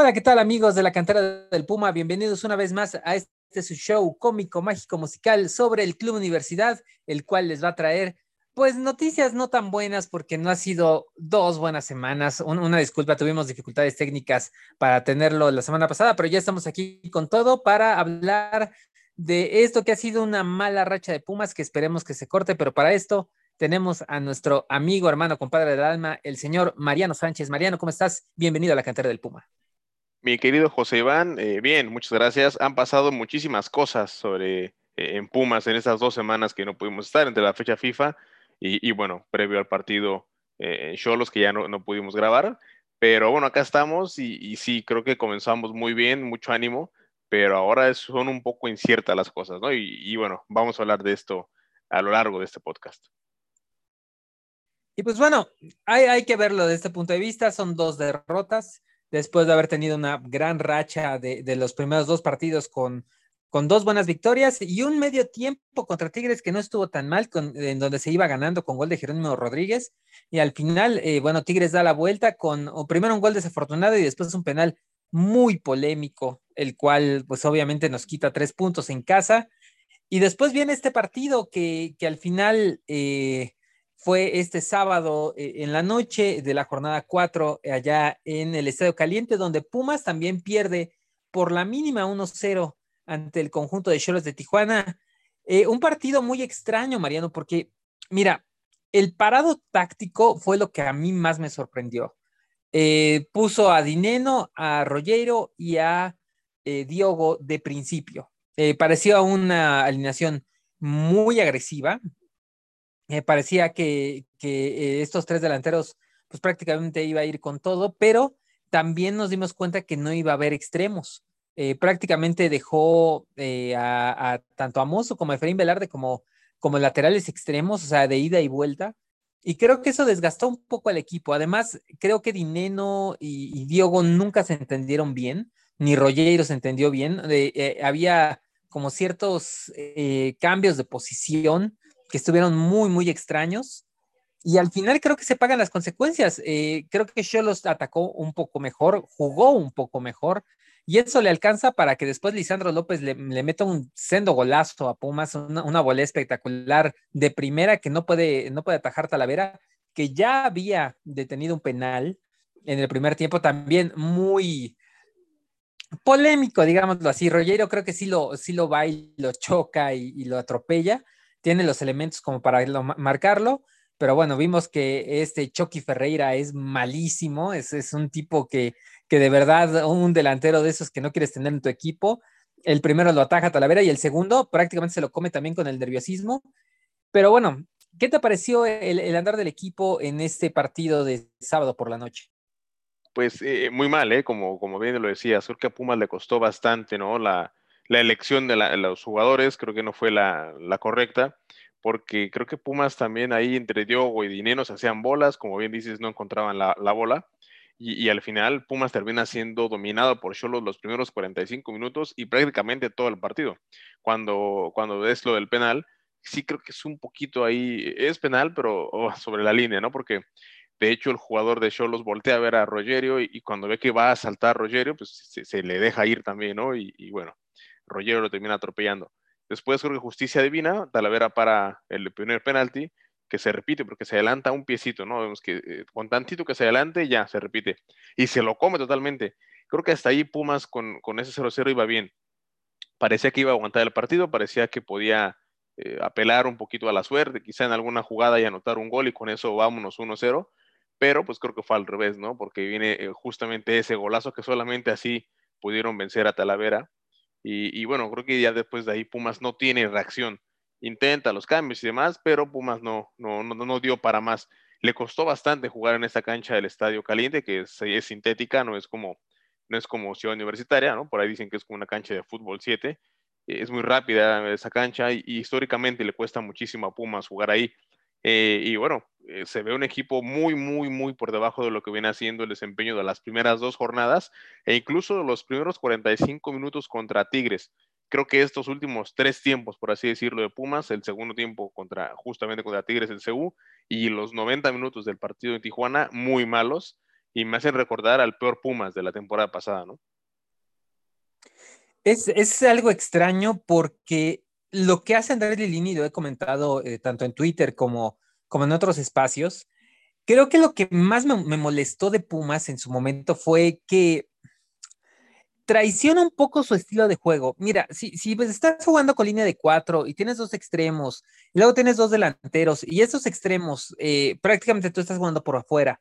Hola, ¿qué tal amigos de la cantera del Puma? Bienvenidos una vez más a este su show cómico, mágico, musical sobre el Club Universidad, el cual les va a traer pues noticias no tan buenas porque no ha sido dos buenas semanas. una disculpa, tuvimos dificultades técnicas para tenerlo la semana pasada, pero ya estamos aquí con todo para hablar de esto que ha sido una mala racha de Pumas que esperemos que se corte, pero para esto tenemos a nuestro amigo, hermano, compadre del alma, el señor Mariano Sánchez. Mariano, ¿cómo estás? Bienvenido a la cantera del Puma. Mi querido José Iván, eh, bien, muchas gracias. Han pasado muchísimas cosas sobre eh, en Pumas en estas dos semanas que no pudimos estar entre la fecha FIFA y, bueno, previo al partido eh, en Cholos que ya no, no, pudimos grabar. Pero bueno, acá estamos y, sí, creo que comenzamos muy bien, mucho ánimo, pero ahora son un poco inciertas las cosas, ¿no? Y, y bueno, vamos a hablar de esto a lo largo de este podcast. Y pues bueno, hay, hay que verlo desde este punto de vista, son dos derrotas después de haber tenido una gran racha de, los primeros dos partidos con, con dos buenas victorias y un medio tiempo contra Tigres que no estuvo tan mal, en donde se iba ganando con gol de Jerónimo Rodríguez. Y al final, eh, bueno, Tigres da la vuelta con primero un gol desafortunado y después un penal muy polémico, el cual pues obviamente nos quita tres puntos en casa. Y después viene este partido que, que al final... Eh, fue este sábado eh, en la noche de la jornada 4 eh, allá en el Estadio Caliente, donde Pumas también pierde por la mínima 1-0 ante el conjunto de Cholos de Tijuana. Eh, un partido muy extraño, Mariano, porque mira, el parado táctico fue lo que a mí más me sorprendió. puso a Dineno, a Rollero y a Diogo de principio. parecía una alineación muy agresiva, me parecía que, que eh, estos tres delanteros, pues prácticamente iba a ir con todo, pero también nos dimos cuenta que no iba a haber extremos. Eh, prácticamente dejó eh, a, tanto a Mozo como a Efraín Velarde como, como laterales extremos, o sea, de ida y vuelta. Y creo que eso desgastó un poco al equipo. Además, creo que Dineno y, Diogo nunca se entendieron bien, ni Rollero se entendió bien. había como ciertos cambios de posición que estuvieron muy, muy extraños. Y al final creo que se pagan las consecuencias. Eh, creo que Cholos atacó un poco mejor, jugó un poco mejor, y eso le alcanza para que después Lisandro López le, meta un sendo golazo a Pumas, una, una volea espectacular de primera que no puede, no puede atajar Talavera, que ya había detenido un penal en el primer tiempo, también muy polémico, digámoslo así. Rollero creo que sí lo, sí lo va y lo choca y lo atropella tiene los elementos como para marcarlo, pero bueno, vimos que este Chucky Ferreira es malísimo, es, un tipo que, que de verdad, un delantero de esos que no quieres tener en tu equipo. El primero lo ataja Talavera y el segundo prácticamente se lo come también con el nerviosismo. Pero bueno, ¿qué te pareció el, andar del equipo en este partido de sábado por la noche? Pues eh, muy mal, ¿eh? Como, como bien lo decías, creo que a Pumas le costó bastante, ¿no? La, la elección de, los jugadores creo que no fue la, correcta, porque creo que Pumas también ahí entre Diogo y Dinero se hacían bolas, como bien dices, no encontraban la, bola. Y, al final Pumas termina siendo dominado por Cholos los primeros 45 minutos y prácticamente todo el partido. Cuando, cuando es lo del penal, sí creo que es un poquito ahí, es penal, pero oh, sobre la línea, ¿no? Porque de hecho el jugador de Cholos voltea a ver a Rogerio y, cuando ve que va a saltar a Rogerio, pues se, le deja ir también, ¿no? y bueno, Rollero lo termina atropellando. Después creo que justicia divina, Talavera para el primer penalti, que se repite porque se adelanta un piecito, ¿no? Vemos que eh, con tantito que se adelante ya se repite. Y se lo come totalmente. Creo que hasta ahí Pumas con, con ese 0-0 iba bien. Parecía que iba a aguantar el partido, parecía que podía eh, apelar un poquito a la suerte, quizá en alguna jugada y anotar un gol y con eso vámonos 1-0. Pero pues creo que fue al revés, ¿no? Porque viene eh, justamente ese golazo que solamente así pudieron vencer a Talavera y, bueno, creo que ya después de ahí Pumas no tiene reacción. Intenta los cambios y demás, pero Pumas no, no, no, dio para más. Le costó bastante jugar en esta cancha del Estadio Caliente, que es, es, sintética, no es como no es como Ciudad Universitaria, ¿no? Por ahí dicen que es como una cancha de fútbol 7. Es muy rápida esa cancha y, históricamente le cuesta muchísimo a Pumas jugar ahí. Eh, y bueno, eh, se ve un equipo muy, muy, muy por debajo de lo que viene haciendo el desempeño de las primeras dos jornadas e incluso los primeros 45 minutos contra Tigres. Creo que estos últimos tres tiempos, por así decirlo, de Pumas, el segundo tiempo contra, justamente contra Tigres, el CU, y los 90 minutos del partido en Tijuana, muy malos. y me hacen recordar al peor Pumas de la temporada pasada, ¿no? Es, algo extraño porque lo que hace Andrés Lilini, lo he comentado eh, tanto en Twitter como, como en otros espacios, creo que lo que más me, molestó de Pumas en su momento fue que traiciona un poco su estilo de juego. Mira, si, si pues, estás jugando con línea de cuatro y tienes dos extremos, y luego tienes dos delanteros, y esos extremos, eh, prácticamente tú estás jugando por afuera.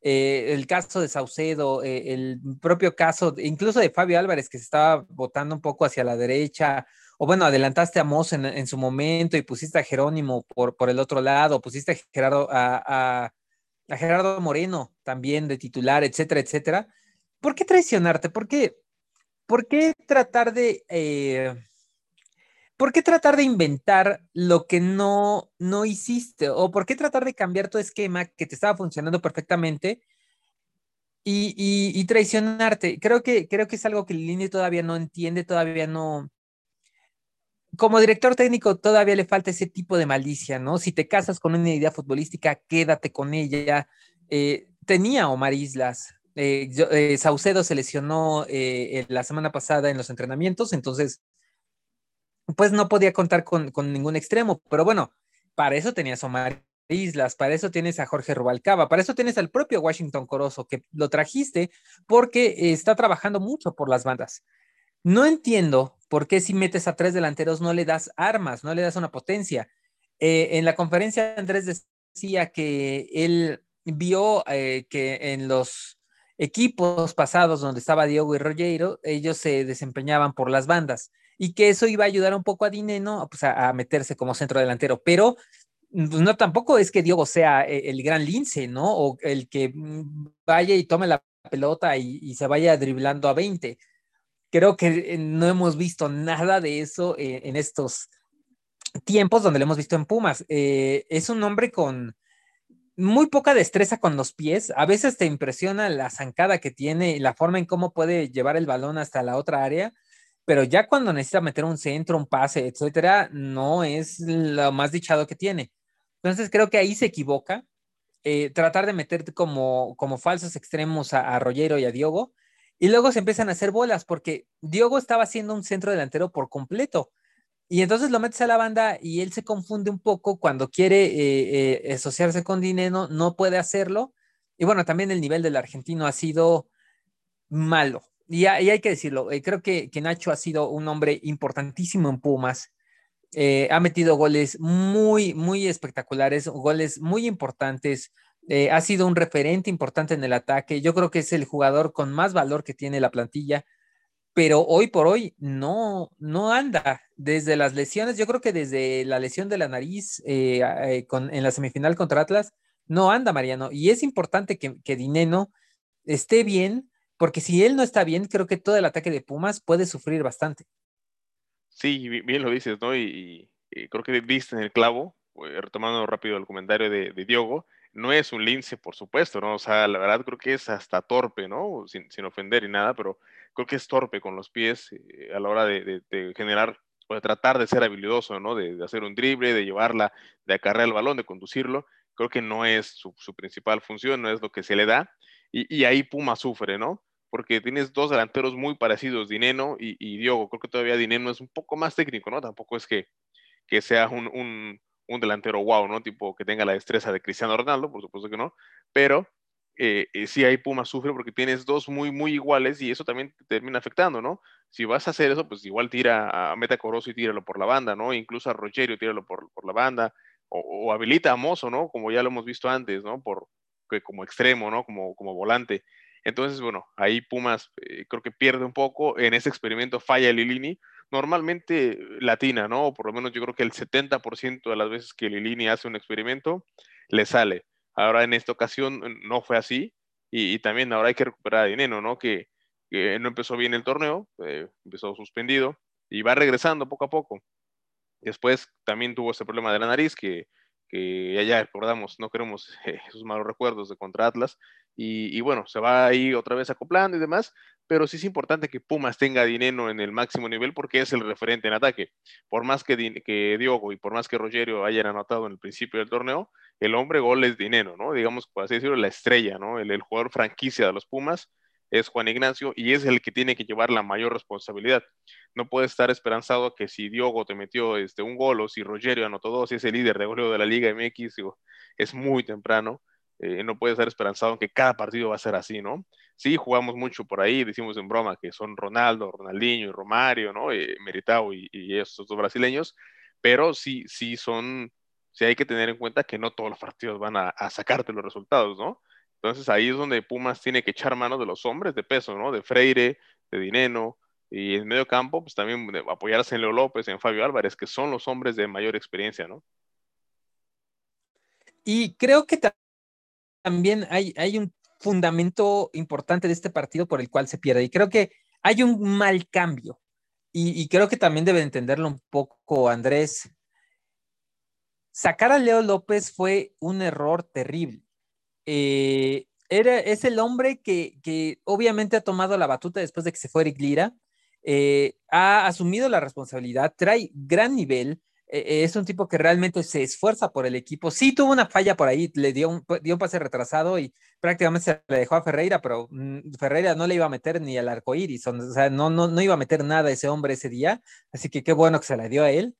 Eh, el caso de Saucedo, eh, el propio caso, incluso de Fabio Álvarez, que se estaba botando un poco hacia la derecha, o bueno, adelantaste a Moss en, su momento y pusiste a Jerónimo por, por el otro lado, pusiste a Gerardo, a, a Gerardo Moreno también de titular, etcétera, etcétera. ¿Por qué traicionarte? ¿Por qué? ¿por qué tratar de... Eh, ¿Por qué tratar de inventar lo que no, no hiciste? ¿O por qué tratar de cambiar tu esquema que te estaba funcionando perfectamente y, traicionarte? Creo que, creo que es algo que Lini todavía no entiende, todavía no... Como director técnico todavía le falta ese tipo de malicia, ¿no? Si te casas con una idea futbolística, quédate con ella. Eh, tenía Omar Islas, eh, eh, Saucedo se lesionó la semana pasada en los entrenamientos, entonces, pues no podía contar con, ningún extremo, pero bueno, para eso tenías a Omar Islas, para eso tienes a Jorge Rubalcaba, para eso tienes al propio Washington Corozo, que lo trajiste porque está trabajando mucho por las bandas. No entiendo por qué si metes a tres delanteros no le das armas, no le das una potencia. en la conferencia Andrés decía que él vio que en los equipos pasados donde estaba Diego y Rogero, ellos se desempeñaban por las bandas y que eso iba a ayudar un poco a Dineno pues, a, meterse como centro delantero, pero pues, no tampoco es que Diego sea eh, el gran lince, ¿no? O el que vaya y tome la pelota y, se vaya driblando a 20. Creo que eh, no hemos visto nada de eso eh, en estos tiempos donde lo hemos visto en Pumas. es un hombre con, muy poca destreza con los pies. A veces te impresiona la zancada que tiene y la forma en cómo puede llevar el balón hasta la otra área, pero ya cuando necesita meter un centro, un pase, etcétera, no es lo más dichado que tiene. Entonces creo que ahí se equivoca. Eh, tratar de meter como, como falsos extremos a, a Rollero y a Diogo, y luego se empiezan a hacer bolas porque Diogo estaba haciendo un centro delantero por completo. Y entonces lo metes a la banda y él se confunde un poco cuando quiere eh, eh, asociarse con Dineno, no puede hacerlo. Y bueno, también el nivel del argentino ha sido malo. Y, hay que decirlo, eh, creo que, que, Nacho ha sido un hombre importantísimo en Pumas. ha metido goles muy, muy espectaculares, goles muy importantes. Ha sido un referente importante en el ataque. Yo creo que es el jugador con más valor que tiene la plantilla pero hoy por hoy no, no anda. Desde las lesiones, yo creo que desde la lesión de la nariz eh, eh, en la semifinal contra Atlas, no anda Mariano. Y es importante que, que Dineno esté bien, porque si él no está bien, creo que todo el ataque de Pumas puede sufrir bastante. Sí, bien lo dices, ¿no? Y, creo que diste en el clavo, eh, retomando rápido el comentario de, de Diogo, no es un lince, por supuesto, ¿no? O sea, la verdad creo que es hasta torpe, ¿no? Sin, sin ofender y nada, pero creo que es torpe con los pies eh, a la hora de, generar o de tratar de ser habilidoso, ¿no? De, hacer un drible, de llevarla, de acarrear el balón, de conducirlo. Creo que no es su, principal función, no es lo que se le da. Y, ahí Puma sufre, ¿no? Porque tienes dos delanteros muy parecidos, Dineno y, y, Diogo. Creo que todavía Dineno es un poco más técnico, ¿no? Tampoco es que, que sea un, un delantero wow, ¿no? Tipo que tenga la destreza de Cristiano Ronaldo, por supuesto que no. Pero eh, eh, sí hay Puma sufre porque tienes dos muy, muy iguales y eso también te termina afectando, ¿no? Si vas a hacer eso, pues igual tira a Meta Corozo y tíralo por la banda, ¿no? Incluso a Rogerio tíralo por, por la banda o, habilita a Mozo, ¿no? Como ya lo hemos visto antes, ¿no? Por, como extremo, ¿no? Como, como volante. Entonces, bueno, ahí Pumas eh, creo que pierde un poco. En ese experimento falla Lilini. Normalmente latina, ¿no? Por lo menos yo creo que el 70% de las veces que Lilini hace un experimento, le sale. Ahora en esta ocasión eh, no fue así y, también ahora hay que recuperar a Dineno, ¿no? Que, no empezó bien el torneo, eh, empezó suspendido y va regresando poco a poco. Después también tuvo ese problema de la nariz que, que ya recordamos, no queremos esos malos recuerdos de contra Atlas. Y, y, bueno, se va ahí otra vez acoplando y demás, pero sí es importante que Pumas tenga dinero en el máximo nivel porque es el referente en ataque. Por más que, Diogo y por más que Rogerio hayan anotado en el principio del torneo, el hombre gol es dinero, ¿no? Digamos, por así decirlo, la estrella, ¿no? El, jugador franquicia de los Pumas es Juan Ignacio y es el que tiene que llevar la mayor responsabilidad. No puedes estar esperanzado que si Diogo te metió este, un gol o si Rogerio anotó dos y es el líder de goleo de la Liga MX, digo, es muy temprano. Eh, no puedes estar esperanzado en que cada partido va a ser así, ¿no? Sí, jugamos mucho por ahí, decimos en broma que son Ronaldo, Ronaldinho y Romario, ¿no? Eh, Meritao y, y estos dos brasileños, pero sí, sí son, sí hay que tener en cuenta que no todos los partidos van a, sacarte los resultados, ¿no? Entonces ahí es donde Pumas tiene que echar mano de los hombres de peso, ¿no? De Freire, de Dineno, y en medio campo, pues también apoyarse en Leo López, en Fabio Álvarez, que son los hombres de mayor experiencia, ¿no? Y creo que también hay, hay un fundamento importante de este partido por el cual se pierde. Y creo que hay un mal cambio. Y, creo que también debe entenderlo un poco, Andrés. Sacar a Leo López fue un error terrible eh, era, es el hombre que, que, obviamente ha tomado la batuta después de que se fue Eric Lira, eh, ha asumido la responsabilidad, trae gran nivel, eh, es un tipo que realmente se esfuerza por el equipo. Sí tuvo una falla por ahí, le dio un, dio un pase retrasado y prácticamente se le dejó a Ferreira, pero mm, Ferreira no le iba a meter ni al arco iris, o sea, no, no, no iba a meter nada a ese hombre ese día, así que qué bueno que se la dio a él.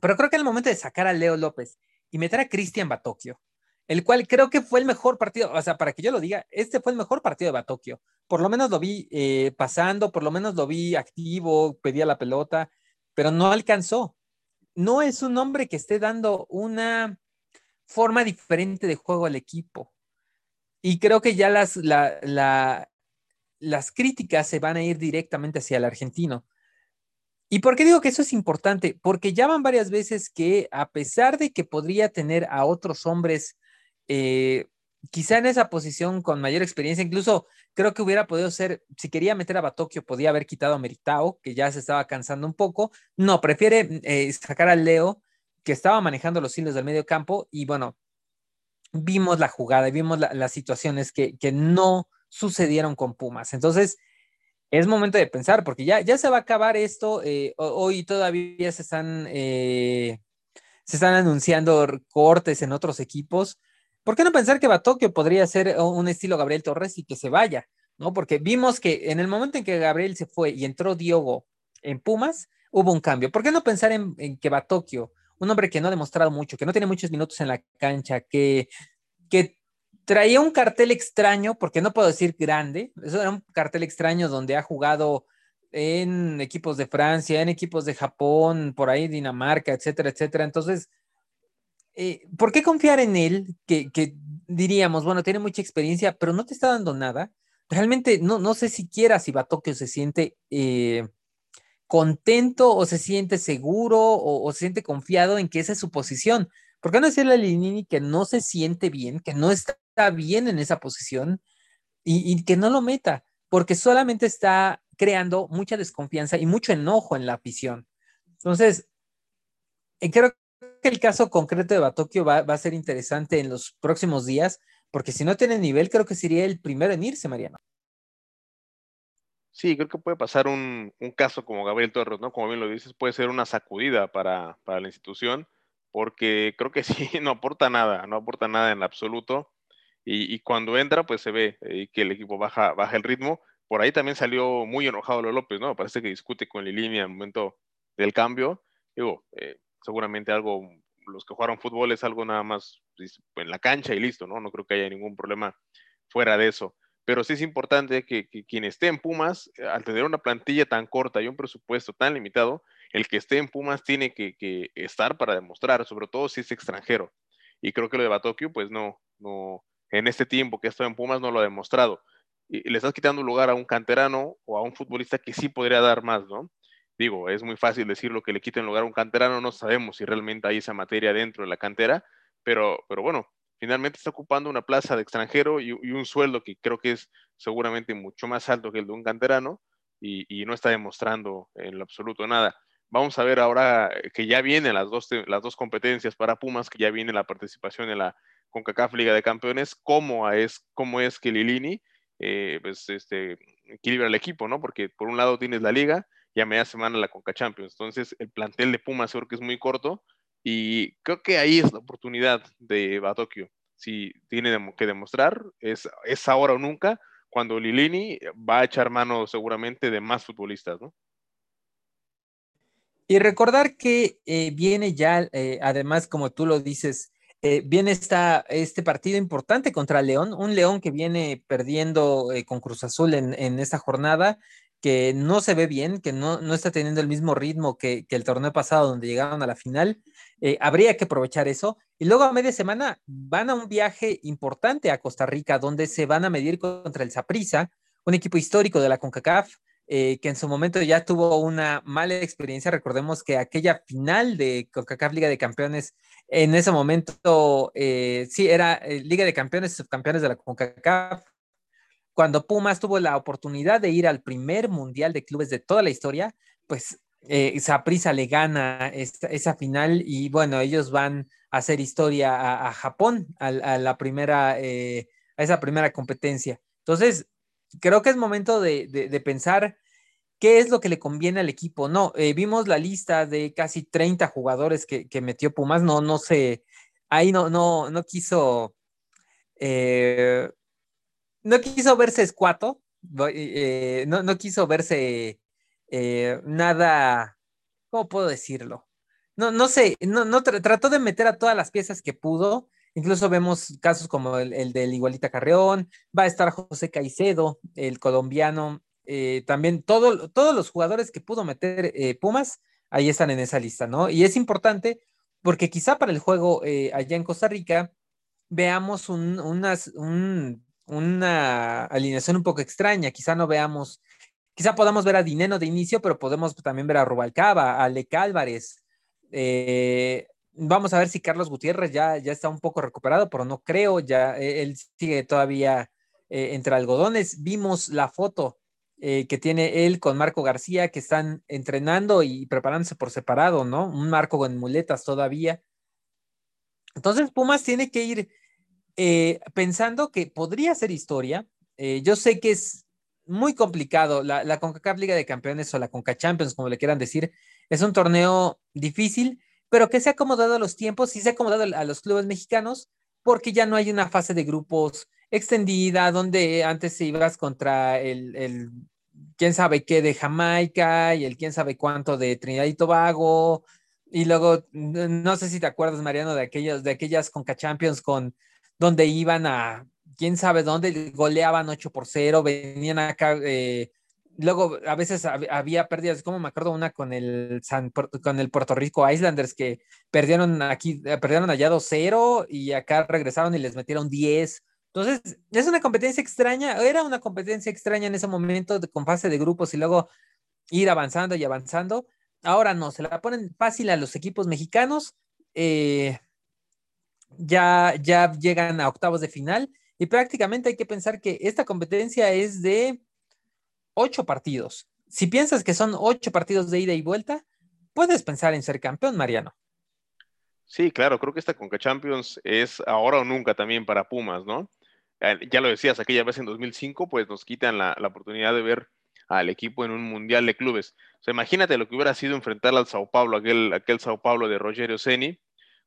Pero creo que el momento de sacar a Leo López y meter a Cristian Batocchio, el cual creo que fue el mejor partido, o sea, para que yo lo diga, este fue el mejor partido de Batokio. Por lo menos lo vi eh, pasando, por lo menos lo vi activo, pedía la pelota, pero no alcanzó. No es un hombre que esté dando una forma diferente de juego al equipo. Y creo que ya las, las críticas se van a ir directamente hacia el argentino. ¿Y por qué digo que eso es importante? Porque ya van varias veces que a pesar de que podría tener a otros hombres eh, quizá en esa posición con mayor experiencia, incluso creo que hubiera podido ser, si quería meter a Batokio, podía haber quitado a Meritao, que ya se estaba cansando un poco. No, prefiere eh, sacar al Leo, que estaba manejando los hilos del medio campo, y bueno, vimos la jugada y vimos las situaciones que, que, no sucedieron con Pumas. Entonces, es momento de pensar, porque ya, ya se va a acabar esto. Eh, hoy todavía se están, se están anunciando cortes en otros equipos ¿Por qué no pensar que Batokio podría ser un estilo Gabriel Torres y que se vaya? ¿no? Porque vimos que en el momento en que Gabriel se fue y entró Diogo en Pumas, hubo un cambio. ¿Por qué no pensar en, que Batokio, un hombre que no ha demostrado mucho, que no tiene muchos minutos en la cancha, que, que traía un cartel extraño, porque no puedo decir grande, eso era un cartel extraño donde ha jugado en equipos de Francia, en equipos de Japón, por ahí Dinamarca, etcétera, etcétera. Entonces, eh, ¿por qué confiar en él? Que, diríamos, bueno, tiene mucha experiencia, pero no te está dando nada. Realmente no, no sé siquiera si Batokio se siente eh, contento o se siente seguro o, se siente confiado en que esa es su posición. ¿Por qué no decirle a Linini que no se siente bien, que no está bien en esa posición y, que no lo meta? Porque solamente está creando mucha desconfianza y mucho enojo en la afición. Entonces, eh, creo que el caso concreto de Batokio va, a ser interesante en los próximos días, porque si no tiene nivel, creo que sería el primero en irse, Mariano. Sí, creo que puede pasar un, caso como Gabriel Torres, ¿no? Como bien lo dices, puede ser una sacudida para, la institución, porque creo que sí, no aporta nada, no aporta nada en absoluto. Y, cuando entra, pues se ve eh, que el equipo baja, baja el ritmo. Por ahí también salió muy enojado López, ¿no? Parece que discute con Lilini el momento del cambio. Digo, eh, seguramente algo, los que jugaron fútbol es algo nada más pues, en la cancha y listo, ¿no? No creo que haya ningún problema fuera de eso. Pero sí es importante que, quien esté en Pumas, eh, al tener una plantilla tan corta y un presupuesto tan limitado, el que esté en Pumas tiene que, estar para demostrar, sobre todo si es extranjero. Y creo que lo de Batokio, pues no, no, en este tiempo que ha estado en Pumas no lo ha demostrado. Y, le estás quitando lugar a un canterano o a un futbolista que sí podría dar más, ¿no? Digo, es muy fácil decirlo que le quiten lugar a un canterano, no sabemos si realmente hay esa materia dentro de la cantera, pero, pero bueno, finalmente está ocupando una plaza de extranjero y, un sueldo que creo que es seguramente mucho más alto que el de un canterano y, no está demostrando en lo absoluto nada. Vamos a ver ahora que ya vienen las dos, las dos competencias para Pumas, que ya viene la participación en la CONCACAF Liga de Campeones, cómo es, cómo es que Lilini eh, pues, este, equilibra el equipo, ¿no? Porque por un lado tienes la liga y a media semana la Conca Champions. Entonces, el plantel de Pumas creo que es muy corto Y creo que ahí es la oportunidad de Batokio. Si tiene que demostrar, es, es ahora o nunca, cuando Lilini va a echar mano seguramente de más futbolistas, ¿no? Y recordar que eh, viene ya, eh, además, como tú lo dices, eh, viene esta, este partido importante contra León, un León que viene perdiendo con Cruz Azul en, en, esta jornada, que no se ve bien, que no, no está teniendo el mismo ritmo que, que, el torneo pasado donde llegaron a la final. habría que aprovechar eso. Y luego a media semana van a un viaje importante a Costa Rica, donde se van a medir contra el Saprissa, un equipo histórico de la CONCACAF eh, que en su momento ya tuvo una mala experiencia. Recordemos que aquella final de CONCACAF Liga de Campeones, en ese momento, eh, sí, era eh, Liga de Campeones subcampeones de la CONCACAF. Cuando Pumas tuvo la oportunidad de ir al primer mundial de clubes de toda la historia, pues esa prisa le gana esa final y bueno, ellos van a hacer historia a, Japón, a, la primera, a esa primera competencia. Entonces, creo que es momento de, pensar qué es lo que le conviene al equipo. No, eh, vimos la lista de casi 30 jugadores que, metió Pumas, no, no sé, ahí no, no, no quiso, eh, no quiso verse escuato, eh, no, no, quiso verse nada, ¿cómo puedo decirlo? No, no sé, no, no trató de meter a todas las piezas que pudo, Incluso vemos casos como el, del Igualita Carreón, va a estar José Caicedo, el colombiano, eh, también todo, todos los jugadores que pudo meter eh, Pumas, ahí están en esa lista, ¿no? Y es importante porque quizá para el juego eh, allá en Costa Rica veamos unas, una alineación un poco extraña, quizá no veamos, quizá podamos ver a Dineno de inicio, pero podemos también ver a Rubalcaba, a Lec Álvarez, eh, Vamos a ver si Carlos Gutiérrez ya, ya está un poco recuperado, pero no creo, ya eh, él sigue todavía eh, entre algodones. Vimos la foto eh, que tiene él con Marco García, que están entrenando y preparándose por separado, ¿no? Un Marco con muletas todavía. Entonces, Pumas tiene que ir pensando que podría ser historia. yo sé que es muy complicado. La, la CONCACAF Liga de Campeones o la CONCA Champions, como le quieran decir, es un torneo difícil pero que se ha acomodado a los tiempos y se ha acomodado a los clubes mexicanos porque ya no hay una fase de grupos extendida donde antes ibas contra el, el quién sabe qué de Jamaica y el quién sabe cuánto de Trinidad y Tobago. Y luego, no sé si te acuerdas, Mariano, de aquellos, de aquellas Conca Champions con donde iban a quién sabe dónde, goleaban 8 por 0, venían acá eh, luego a veces había pérdidas, como me acuerdo una con el con el Puerto Rico Islanders que perdieron aquí, eh, perdieron allá 2-0 y acá regresaron y les metieron 10. Entonces, es una competencia extraña, era una competencia extraña en ese momento con fase de grupos y luego ir avanzando y avanzando. Ahora no, se la ponen fácil a los equipos mexicanos. Eh, ya, ya llegan a octavos de final y prácticamente hay que pensar que esta competencia es de ocho partidos. Si piensas que son ocho partidos de ida y vuelta, puedes pensar en ser campeón, Mariano. Sí, claro, creo que esta Conca Champions es ahora o nunca también para Pumas, ¿no? Eh, ya lo decías, aquella vez en 2005, pues nos quitan la, oportunidad de ver al equipo en un mundial de clubes. O sea, imagínate lo que hubiera sido enfrentar al Sao Paulo, aquel, aquel Sao Paulo de Rogerio Ceni,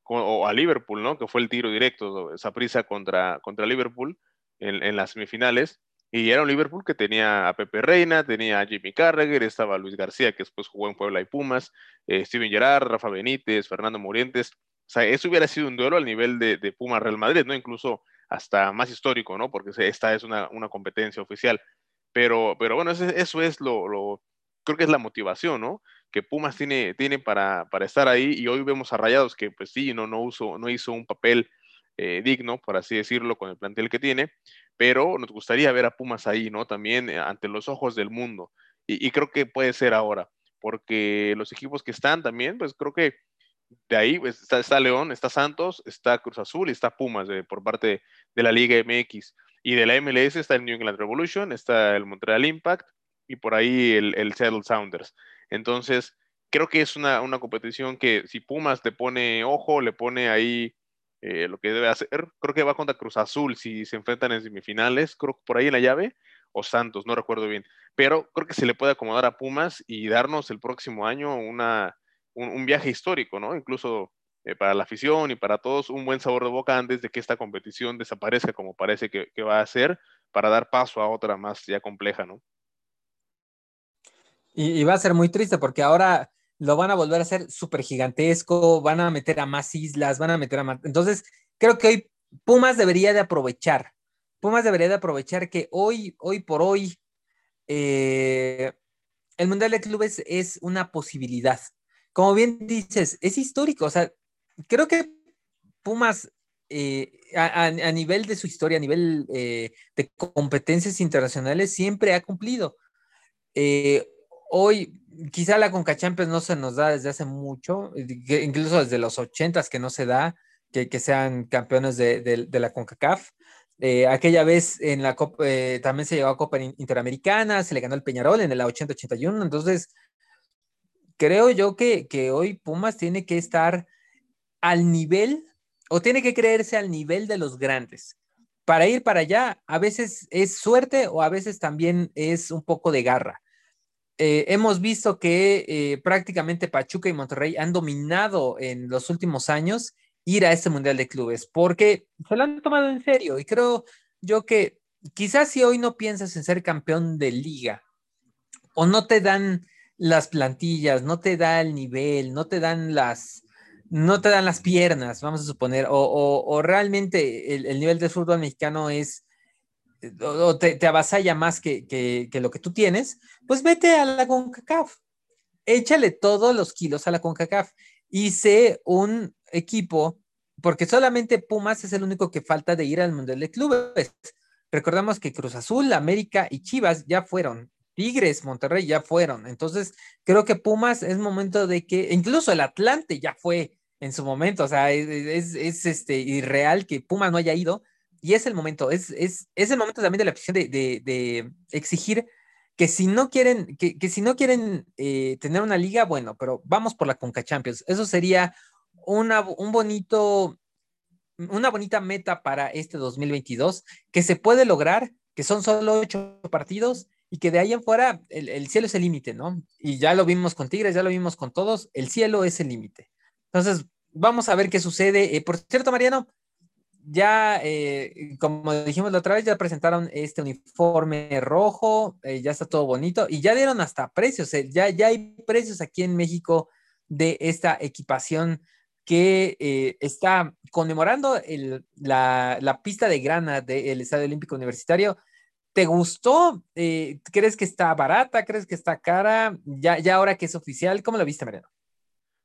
o a Liverpool, ¿no? Que fue el tiro directo, esa prisa contra, contra Liverpool en, en las semifinales y era un Liverpool que tenía a Pepe Reina, tenía a Jimmy Carragher, estaba Luis García, que después jugó en Puebla y Pumas, eh, Steven Gerrard, Rafa Benítez, Fernando Morientes. O sea, eso hubiera sido un duelo al nivel de, de Pumas Real Madrid, ¿no? Incluso hasta más histórico, ¿no? Porque esta es una, una competencia oficial. Pero, pero bueno, eso, eso es lo, lo, creo que es la motivación, ¿no? Que Pumas tiene, tiene para, para estar ahí y hoy vemos a Rayados que pues sí, no, no, uso, no hizo un papel eh, digno, por así decirlo, con el plantel que tiene, pero nos gustaría ver a Pumas ahí, ¿no? También eh, ante los ojos del mundo. Y, creo que puede ser ahora, porque los equipos que están también, pues creo que de ahí pues, está, León, está Santos, está Cruz Azul y está Pumas por parte de la Liga MX. Y de la MLS está el New England Revolution, está el Montreal Impact y por ahí el, el Seattle Sounders. Entonces, creo que es una, una competición que si Pumas le pone ojo, le pone ahí eh, lo que debe hacer. Creo que va contra Cruz Azul si se enfrentan en semifinales, creo que por ahí en la llave, o Santos, no recuerdo bien. Pero creo que se le puede acomodar a Pumas y darnos el próximo año una, un, viaje histórico, ¿no? Incluso eh, para la afición y para todos un buen sabor de boca antes de que esta competición desaparezca como parece que, va a ser para dar paso a otra más ya compleja, ¿no? Y, va a ser muy triste porque ahora lo van a volver a hacer súper gigantesco, van a meter a más islas, van a meter a más... Entonces, creo que hoy Pumas debería de aprovechar, Pumas debería de aprovechar que hoy, hoy por hoy, eh, el Mundial de Clubes es una posibilidad. Como bien dices, es histórico, o sea, creo que Pumas eh, a, nivel de su historia, a nivel eh, de competencias internacionales, siempre ha cumplido. Hoy, quizá la Conca Champions no se nos da desde hace mucho, incluso desde los ochentas que no se da, que, sean campeones de, la CONCACAF. aquella vez en la Copa, también se llegó a Copa Interamericana, se le ganó el Peñarol en el 80-81, entonces creo yo que, que hoy Pumas tiene que estar al nivel o tiene que creerse al nivel de los grandes. Para ir para allá, a veces es suerte o a veces también es un poco de garra. Eh, hemos visto que eh, prácticamente Pachuca y Monterrey han dominado en los últimos años ir a este Mundial de Clubes porque se lo han tomado en serio y creo yo que quizás si hoy no piensas en ser campeón de liga o no te dan las plantillas, no te da el nivel, no te dan las, no te dan las piernas, vamos a suponer, o, realmente el, nivel del fútbol mexicano es, o te, avasalla más que, lo que tú tienes, pues vete a la CONCACAF, échale todos los kilos a la CONCACAF sé un equipo, porque solamente Pumas es el único que falta de ir al Mundial de Clubes. Recordamos que Cruz Azul, América y Chivas ya fueron. Tigres, Monterrey ya fueron. Entonces, creo que Pumas es momento de que, incluso el Atlante ya fue en su momento. O sea, es, este, irreal que Puma no haya ido. Y es el momento, es, es, el momento también de la afición de, exigir que si no quieren, que, si no quieren eh, tener una liga, bueno, pero vamos por la Conca Champions. Eso sería una, un bonito, una bonita meta para este 2022 que se puede lograr, que son solo ocho partidos y que de ahí en fuera el, el cielo es el límite, ¿no? Y ya lo vimos con Tigres, ya lo vimos con todos, el cielo es el límite. Entonces, vamos a ver qué sucede. Eh, por cierto, Mariano, ya, eh, como dijimos la otra vez, ya presentaron este uniforme rojo, eh, ya está todo bonito y ya dieron hasta precios, ya, ya hay precios aquí en México de esta equipación que está conmemorando la, pista de grana del Estadio Olímpico Universitario. ¿Te gustó? ¿Crees que está barata? ¿Crees que está cara? Ya, ya ahora que es oficial, ¿cómo lo viste, Mariano?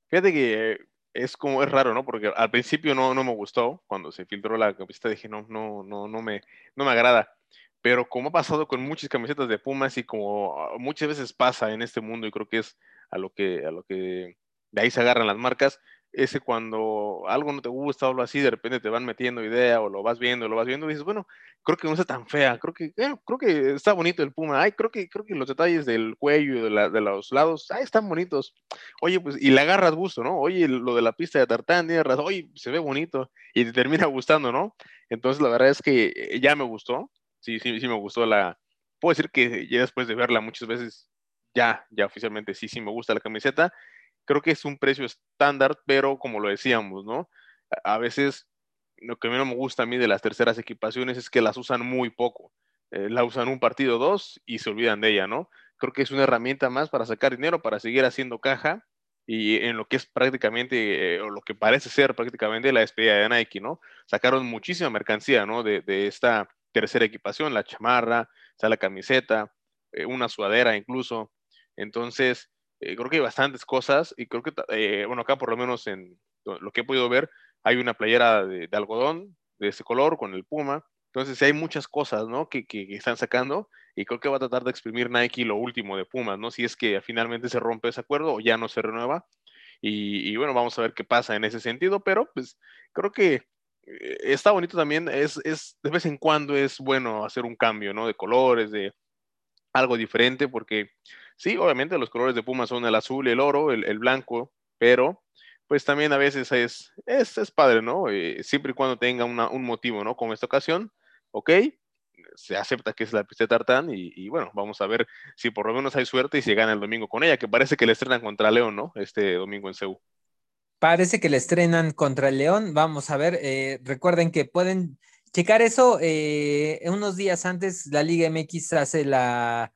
Fíjate que es como, es raro, ¿no? Porque al principio no, no me gustó, cuando se filtró la camiseta dije, no, no, no, no me, no me agrada. Pero como ha pasado con muchas camisetas de Pumas y como muchas veces pasa en este mundo y creo que es a lo que, a lo que de ahí se agarran las marcas, ese cuando algo no te gusta o algo así, de repente te van metiendo idea o lo vas viendo, lo vas viendo y dices, bueno, creo que no está tan fea, creo que, eh, creo que está bonito el puma, ay, creo que, creo que los detalles del cuello y de, los lados, ay, están bonitos. Oye, pues, y le agarras gusto, ¿no? Oye, lo de la pista de tartán, tienes razón, oye, se ve bonito y te termina gustando, ¿no? Entonces, la verdad es que eh, ya me gustó, sí, sí, sí me gustó la, puedo decir que ya después de verla muchas veces, ya, ya oficialmente sí, sí me gusta la camiseta creo que es un precio estándar, pero como lo decíamos, ¿no? A veces lo que menos me gusta a mí de las terceras equipaciones es que las usan muy poco. Eh, la usan un partido dos y se olvidan de ella, ¿no? Creo que es una herramienta más para sacar dinero, para seguir haciendo caja y en lo que es prácticamente, eh, o lo que parece ser prácticamente la despedida de Nike, ¿no? Sacaron muchísima mercancía, ¿no? De, esta tercera equipación, la chamarra, la camiseta, eh, una sudadera incluso. Entonces, eh, creo que hay bastantes cosas y creo que, eh, bueno, acá por lo menos en lo que he podido ver, hay una playera de, algodón de ese color con el puma. Entonces, hay muchas cosas, ¿no? Que, que, están sacando y creo que va a tratar de exprimir Nike lo último de Pumas, ¿no? Si es que finalmente se rompe ese acuerdo o ya no se renueva. Y, y bueno, vamos a ver qué pasa en ese sentido, pero pues creo que eh, está bonito también, es, es, de vez en cuando es bueno hacer un cambio, ¿no? De colores, de algo diferente, porque Sí, obviamente los colores de Puma son el azul, el oro, el, blanco, pero pues también a veces es, es, es padre, ¿no? Eh, siempre y cuando tenga un motivo, ¿no? Como esta ocasión, ok, se acepta que es la pista tartán y, bueno, vamos a ver si por lo menos hay suerte y se gana el domingo con ella, que parece que le estrenan contra León, ¿no? Este domingo en Seúl. Parece que le estrenan contra el León. Vamos a ver. Eh, recuerden que pueden checar eso. Eh, unos días antes, la Liga MX hace la,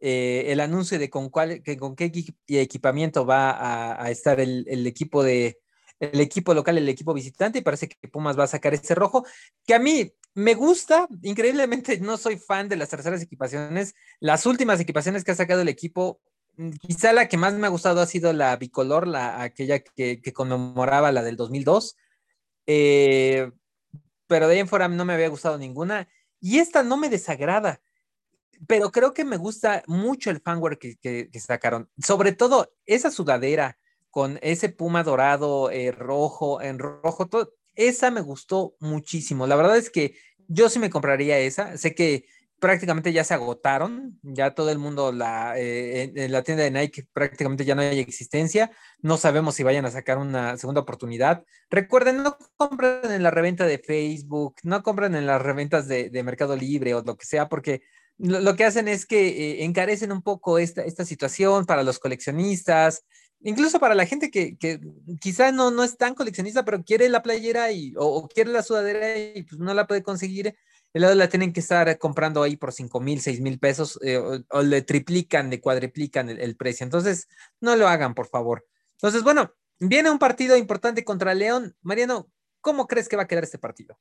eh, el anuncio de con, cuál, que, con qué equipamiento va a, estar el, equipo de el equipo local, el equipo visitante, y parece que Pumas va a sacar ese rojo, que a mí me gusta, increíblemente no soy fan de las terceras equipaciones. Las últimas equipaciones que ha sacado el equipo Mm, quizá la que más me ha gustado ha sido la bicolor, la, aquella que, conmemoraba la del 2002. Eh, pero de ahí en fuera no me había gustado ninguna. Y esta no me desagrada, pero creo que me gusta mucho el fanware que, que, sacaron. Sobre todo esa sudadera con ese puma dorado, eh, rojo, en rojo, todo, esa me gustó muchísimo. La verdad es que yo sí me compraría esa. Sé que prácticamente ya se agotaron, ya todo el mundo, la, eh, en, la tienda de Nike prácticamente ya no hay existencia, no sabemos si vayan a sacar una segunda oportunidad. Recuerden, no compren en la reventa de Facebook, no compren en las reventas de, Mercado Libre o lo que sea, porque lo, que hacen es que eh, encarecen un poco esta, esta situación para los coleccionistas, incluso para la gente que, que quizá no, no es tan coleccionista, pero quiere la playera y, o, quiere la sudadera y pues no la puede conseguir el lado la tienen que estar comprando ahí por 5 mil, 6 mil pesos eh, o, le triplican, le cuadriplican el, precio. Entonces, no lo hagan, por favor. Entonces, bueno, viene un partido importante contra León. Mariano, ¿cómo crees que va a quedar este partido?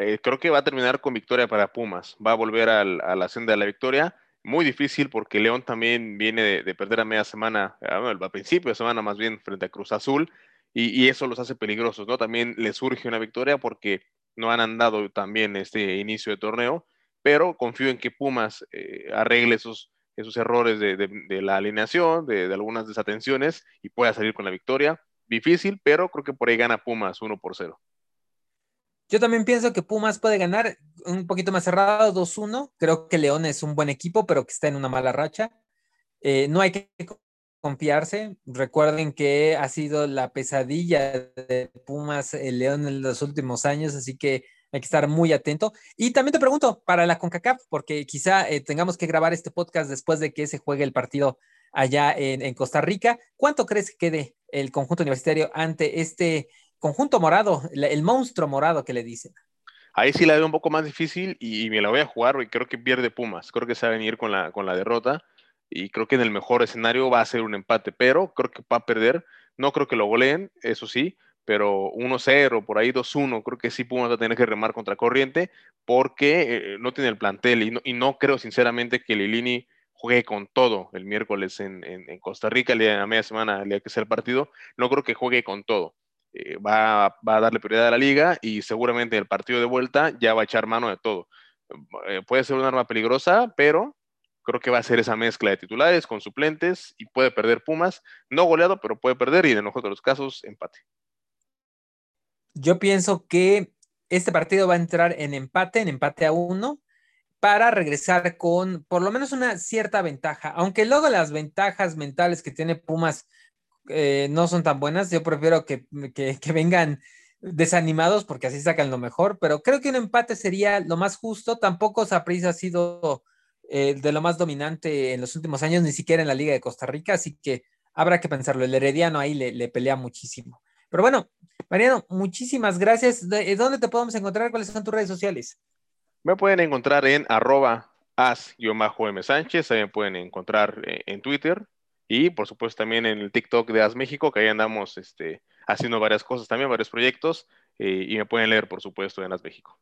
Eh, creo que va a terminar con victoria para Pumas. Va a volver a la senda de la victoria. Muy difícil porque León también viene de, perder a media semana, a, principio de semana más bien, frente a Cruz Azul. Y, eso los hace peligrosos, ¿no? También les surge una victoria porque no han andado también este inicio de torneo, pero confío en que Pumas eh, arregle esos, errores de, la alineación, de, algunas desatenciones y pueda salir con la victoria. Difícil, pero creo que por ahí gana Pumas 1 por 0. Yo también pienso que Pumas puede ganar un poquito más cerrado, 2-1. Creo que León es un buen equipo, pero que está en una mala racha. Eh, no hay que confiarse. Recuerden que ha sido la pesadilla de Pumas el León en los últimos años, así que hay que estar muy atento. Y también te pregunto, para la CONCACAF, porque quizá eh, tengamos que grabar este podcast después de que se juegue el partido allá en, Costa Rica, ¿cuánto crees que quede el conjunto universitario ante este conjunto morado, el monstruo morado que le dicen? Ahí sí la veo un poco más difícil y, me la voy a jugar y creo que pierde Pumas. Creo que se va a venir con la, con la derrota y creo que en el mejor escenario va a ser un empate, pero creo que va a perder. No creo que lo goleen, eso sí, pero 1-0, por ahí 2-1, creo que sí Pumas va a tener que remar contra corriente porque eh, no tiene el plantel y no, y no, creo sinceramente que Lilini juegue con todo el miércoles en, en, Costa Rica, el la media semana, el día que sea el partido, no creo que juegue con todo. Eh, va, a darle prioridad a la liga y seguramente el partido de vuelta ya va a echar mano de todo. Eh, puede ser un arma peligrosa, pero Creo que va a ser esa mezcla de titulares con suplentes y puede perder Pumas. No goleado, pero puede perder y en los otros casos empate. Yo pienso que este partido va a entrar en empate, en empate a uno, para regresar con por lo menos una cierta ventaja. Aunque luego las ventajas mentales que tiene Pumas eh, no son tan buenas, yo prefiero que, que, vengan desanimados porque así sacan lo mejor, pero creo que un empate sería lo más justo. Tampoco Saprissa ha sido eh, de lo más dominante en los últimos años, ni siquiera en la Liga de Costa Rica, así que habrá que pensarlo. El Herediano ahí le, pelea muchísimo. Pero bueno, Mariano, muchísimas gracias. Eh, ¿Dónde te podemos encontrar? ¿Cuáles son tus redes sociales? Me pueden encontrar en arroba as-m Sánchez, me pueden encontrar en Twitter y por supuesto también en el TikTok de As México, que ahí andamos este, haciendo varias cosas también, varios proyectos, y me pueden leer por supuesto en As México.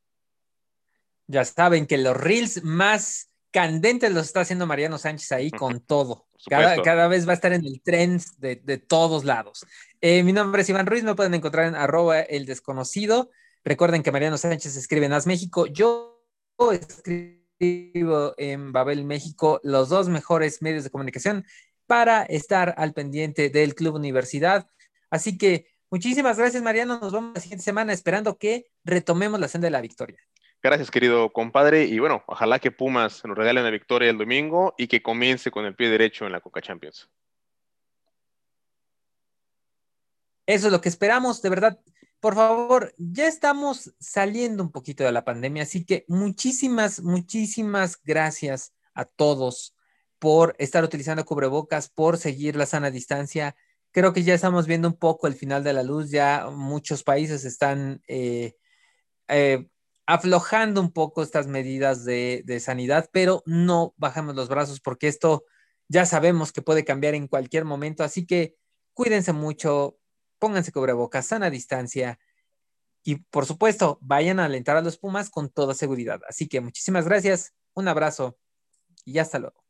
Ya saben que los reels más candentes los está haciendo Mariano Sánchez ahí con todo. Cada, vez va a estar en el trend de, todos lados. Eh, mi nombre es Iván Ruiz, me pueden encontrar en arroba el desconocido. Recuerden que Mariano Sánchez escribe en As México. Yo escribo en Babel México, los dos mejores medios de comunicación para estar al pendiente del Club Universidad. Así que muchísimas gracias, Mariano. Nos vemos la siguiente semana esperando que retomemos la senda de la victoria. Gracias, querido compadre. Y bueno, ojalá que Pumas nos regale la victoria el domingo y que comience con el pie derecho en la Coca Champions. Eso es lo que esperamos, de verdad. Por favor, ya estamos saliendo un poquito de la pandemia, así que muchísimas, muchísimas gracias a todos por estar utilizando cubrebocas, por seguir la sana distancia. creo que ya estamos viendo un poco el final de la luz, ya muchos países están eh, eh, aflojando un poco estas medidas de, sanidad, pero no bajamos los brazos porque esto ya sabemos que puede cambiar en cualquier momento, así que cuídense mucho, pónganse cubrebocas, sana distancia y por supuesto, vayan a alentar a los Pumas con toda seguridad. Así que muchísimas gracias, un abrazo y hasta luego.